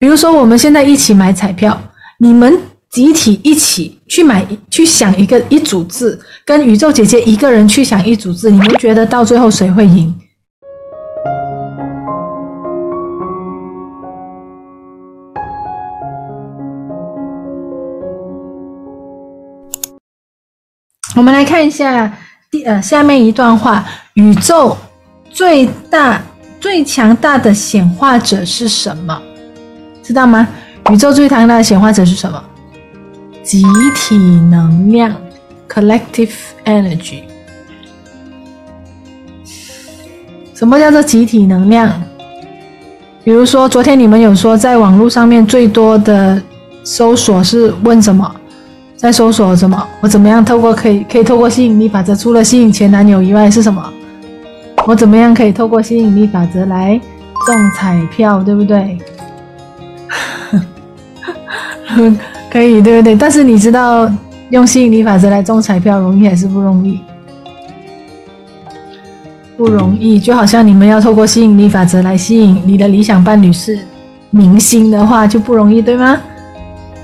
比如说，我们现在一起买彩票，你们集体一起去买，去想一个一组字，跟宇宙姐姐一个人去想一组字，你们觉得到最后谁会赢？我们来看一下第呃下面一段话：宇宙最大最强大的显化者是什么？知道吗？宇宙最强大的显化者是什么？集体能量 （collective energy）。什么叫做集体能量？比如说，昨天你们有说，在网络上面最多的搜索是问什么？在搜索什么？我怎么样透过可以可以透过吸引力法则，除了吸引前男友以外是什么？我怎么样可以透过吸引力法则来中彩票，对不对？可以，对不对？但是你知道用吸引力法则来中彩票容易还是不容易？不容易，就好像你们要透过吸引力法则来吸引你的理想伴侣是明星的话，就不容易，对吗？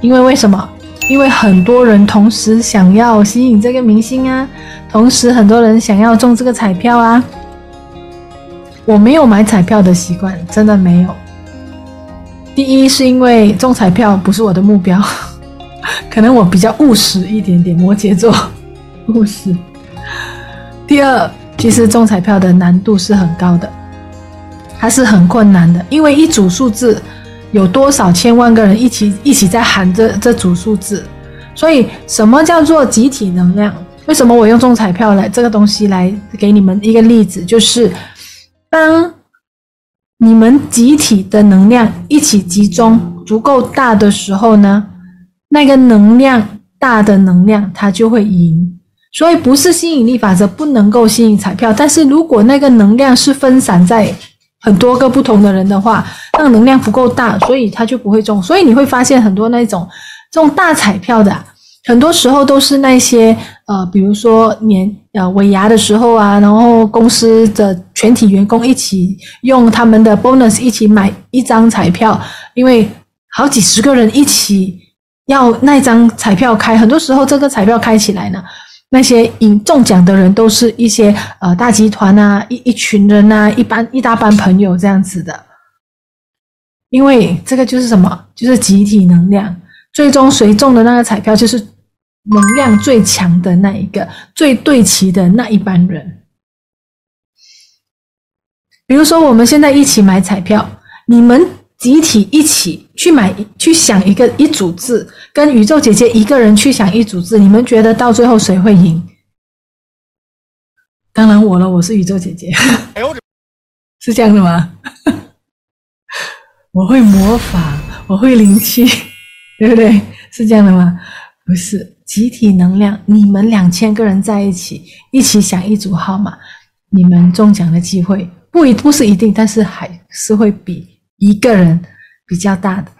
因为为什么？因为很多人同时想要吸引这个明星啊，同时很多人想要中这个彩票啊。我没有买彩票的习惯，真的没有。第一是因为中彩票不是我的目标，可能我比较务实一点点，摩羯座 务实。第二，其实中彩票的难度是很高的，还是很困难的，因为一组数字有多少千万个人一起一起在喊这这组数字，所以什么叫做集体能量？为什么我用中彩票来这个东西来给你们一个例子，就是当。你们集体的能量一起集中足够大的时候呢，那个能量大的能量它就会赢。所以不是吸引力法则不能够吸引彩票，但是如果那个能量是分散在很多个不同的人的话，那个能量不够大，所以它就不会中。所以你会发现很多那种中大彩票的。很多时候都是那些呃，比如说年呃尾牙的时候啊，然后公司的全体员工一起用他们的 bonus 一起买一张彩票，因为好几十个人一起要那张彩票开。很多时候这个彩票开起来呢，那些赢中奖的人都是一些呃大集团啊，一一群人啊，一般一大班朋友这样子的。因为这个就是什么？就是集体能量。最终谁中的那个彩票，就是能量最强的那一个，最对齐的那一班人。比如说，我们现在一起买彩票，你们集体一起去买，去想一个一组字，跟宇宙姐姐一个人去想一组字，你们觉得到最后谁会赢？当然我了，我是宇宙姐姐。是这样的吗？我会魔法，我会灵气。对不对？是这样的吗？不是，集体能量，你们两千个人在一起，一起想一组号码，你们中奖的机会不一不是一定，但是还是会比一个人比较大的，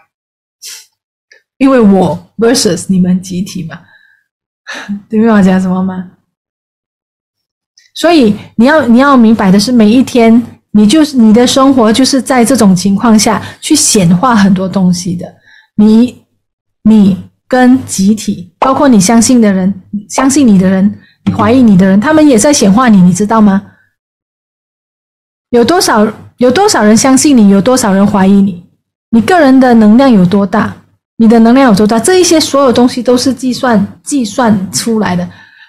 因为我 versus 你们集体嘛，对面我讲什么吗？所以你要你要明白的是，每一天你就是你的生活就是在这种情况下去显化很多东西的，你。你跟集体，包括你相信的人、相信你的人、怀疑你的人，他们也在显化你，你知道吗？有多少有多少人相信你，有多少人怀疑你？你个人的能量有多大？你的能量有多大？这一些所有东西都是计算计算出来的，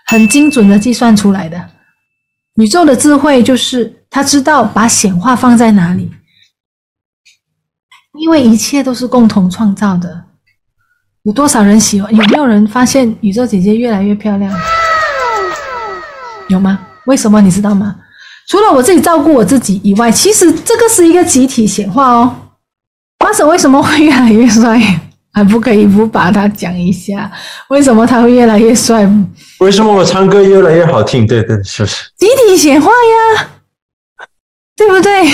很精准的计算出来的。宇宙的智慧就是他知道把显化放在哪里，因为一切都是共同创造的。有多少人喜欢？有没有人发现宇宙姐姐越来越漂亮？有吗？为什么你知道吗？除了我自己照顾我自己以外，其实这个是一个集体显化哦。马婶为什么会越来越帅？还 不可以不把它讲一下？为什么他会越来越帅？为什么我唱歌越来越好听？对对，是不是？集体显化呀，对不对？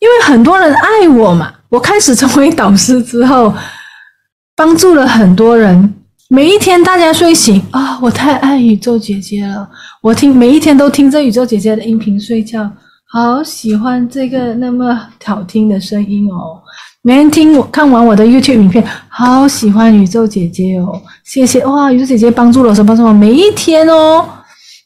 因为很多人爱我嘛。我开始成为导师之后。帮助了很多人。每一天大家睡醒啊、我太爱宇宙姐姐了。我听每一天都听着宇宙姐姐的音频睡觉，好喜欢这个那么好听的声音哦。每天听我看完我的 YouTube 影片，好喜欢宇宙姐姐哦，谢谢哇！宇宙姐姐帮助了什么什么，每一天哦，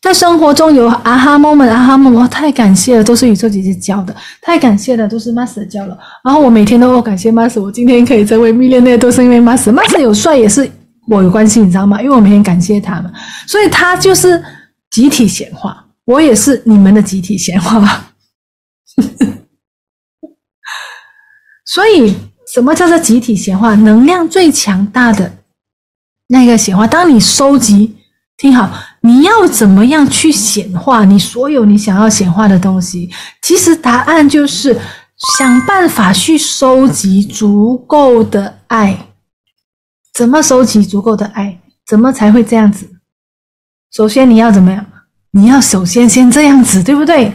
在生活中有啊哈 moment 啊哈 moment，太感谢了，都是宇宙姐姐教的，太感谢了，都是 Master 教了。然后我每天都哦感谢 Master，我今天可以成为 millionaire 都是因为 Master，Master 有帅也是我有关系，你知道吗？因为我每天感谢他们，所以他就是集体显化，我也是你们的集体显化。所以，什么叫做集体显化？能量最强大的那个显化。当你收集，听好，你要怎么样去显化你所有你想要显化的东西？其实答案就是想办法去收集足够的爱。怎么收集足够的爱？怎么才会这样子？首先你要怎么样？你要首先先这样子，对不对？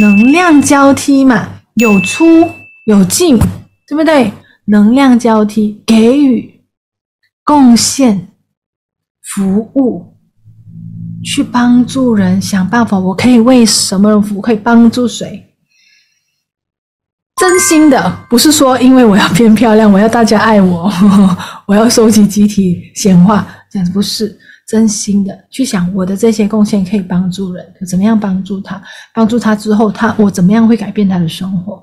能量交替嘛，有出。有进，对不对？能量交替，给予、贡献、服务，去帮助人，想办法。我可以为什么人服务？可以帮助谁？真心的，不是说因为我要变漂亮，我要大家爱我，我要收集集体显化，这样子不是真心的去想我的这些贡献可以帮助人，怎么样帮助他？帮助他之后，他我怎么样会改变他的生活？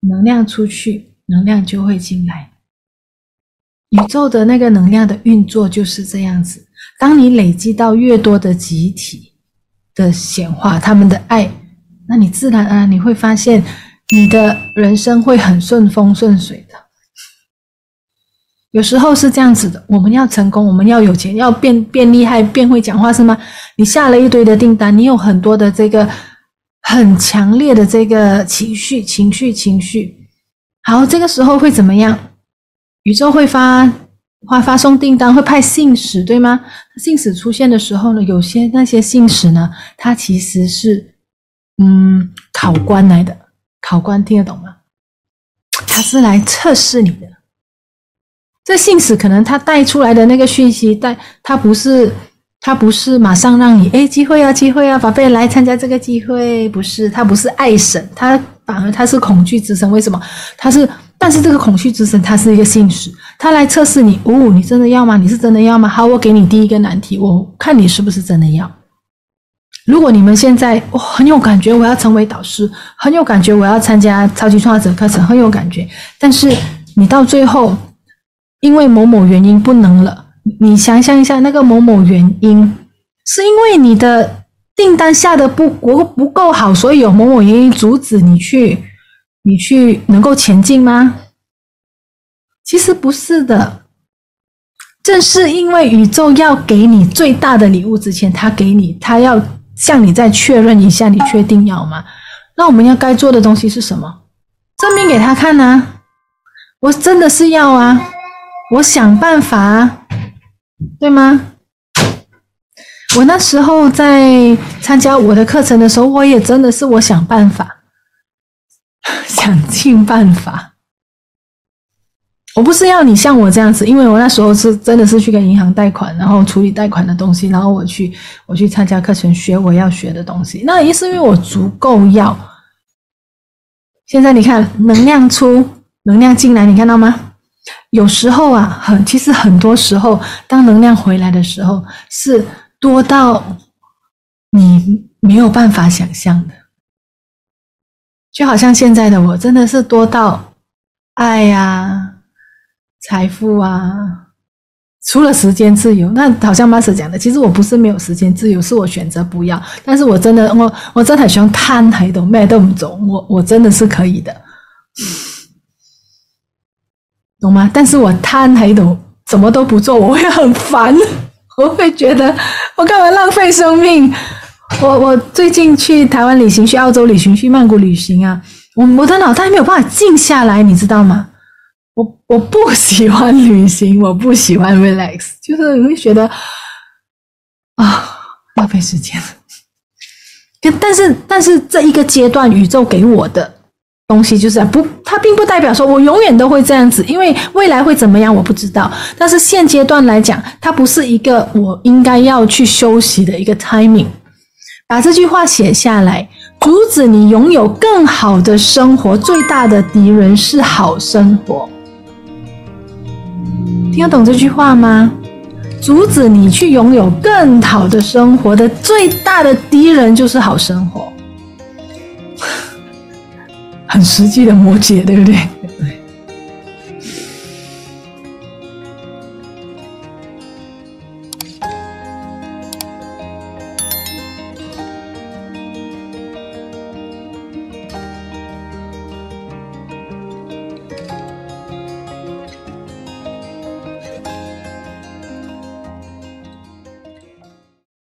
能量出去，能量就会进来。宇宙的那个能量的运作就是这样子。当你累积到越多的集体的显化，他们的爱，那你自然而然你会发现，你的人生会很顺风顺水的。有时候是这样子的，我们要成功，我们要有钱，要变变厉害，变会讲话，是吗？你下了一堆的订单，你有很多的这个。很强烈的这个情绪，情绪，情绪。好，这个时候会怎么样？宇宙会发发发送订单，会派信使，对吗？信使出现的时候呢，有些那些信使呢，他其实是嗯考官来的，考官听得懂吗？他是来测试你的。这信使可能他带出来的那个讯息，带他不是。他不是马上让你诶机会啊机会啊，宝贝来参加这个机会，不是他不是爱神，他反而他是恐惧之神。为什么？他是，但是这个恐惧之神他是一个信使，他来测试你。哦，你真的要吗？你是真的要吗？好，我给你第一个难题，我看你是不是真的要。如果你们现在哦很有感觉，我要成为导师，很有感觉，我要参加超级创造者课程，很有感觉。但是你到最后因为某某原因不能了。你想象一下，那个某某原因，是因为你的订单下的不不不够好，所以有某某原因阻止你去，你去能够前进吗？其实不是的，正是因为宇宙要给你最大的礼物之前，他给你，他要向你再确认一下，你确定要吗？那我们要该做的东西是什么？证明给他看啊！我真的是要啊！我想办法啊！对吗？我那时候在参加我的课程的时候，我也真的是我想办法，想尽办法。我不是要你像我这样子，因为我那时候是真的是去跟银行贷款，然后处理贷款的东西，然后我去我去参加课程，学我要学的东西。那也是因为我足够要。现在你看，能量出，能量进来，你看到吗？有时候啊，很其实很多时候，当能量回来的时候，是多到你没有办法想象的。就好像现在的我，真的是多到爱呀、财富啊，除了时间自由，那好像 Master 讲的，其实我不是没有时间自由，是我选择不要。但是我真的，我我真的很喜欢摊喺度咩都唔做，我我真的是可以的。懂吗？但是我摊喺度，什么都不做，我会很烦，我会觉得 我干嘛浪费生命？我我最近去台湾旅行，去澳洲旅行，去曼谷旅行啊，我我的脑袋没有办法静下来，你知道吗？我我不喜欢旅行，我不喜欢 relax，就是你会觉得啊，浪费时间。但是但是这一个阶段，宇宙给我的。东西就是不它并不代表说我永远都会这样子因为未来会怎么样我不知道。但是现阶段来讲它不是一个我应该要去休息的一个 timing 把这句话写下来阻止你拥有更好的生活最大的敌人是好生活。听得懂这句话吗？阻止你去拥有更好的生活的最大的敌人就是好生活。很实际的摩羯对不对？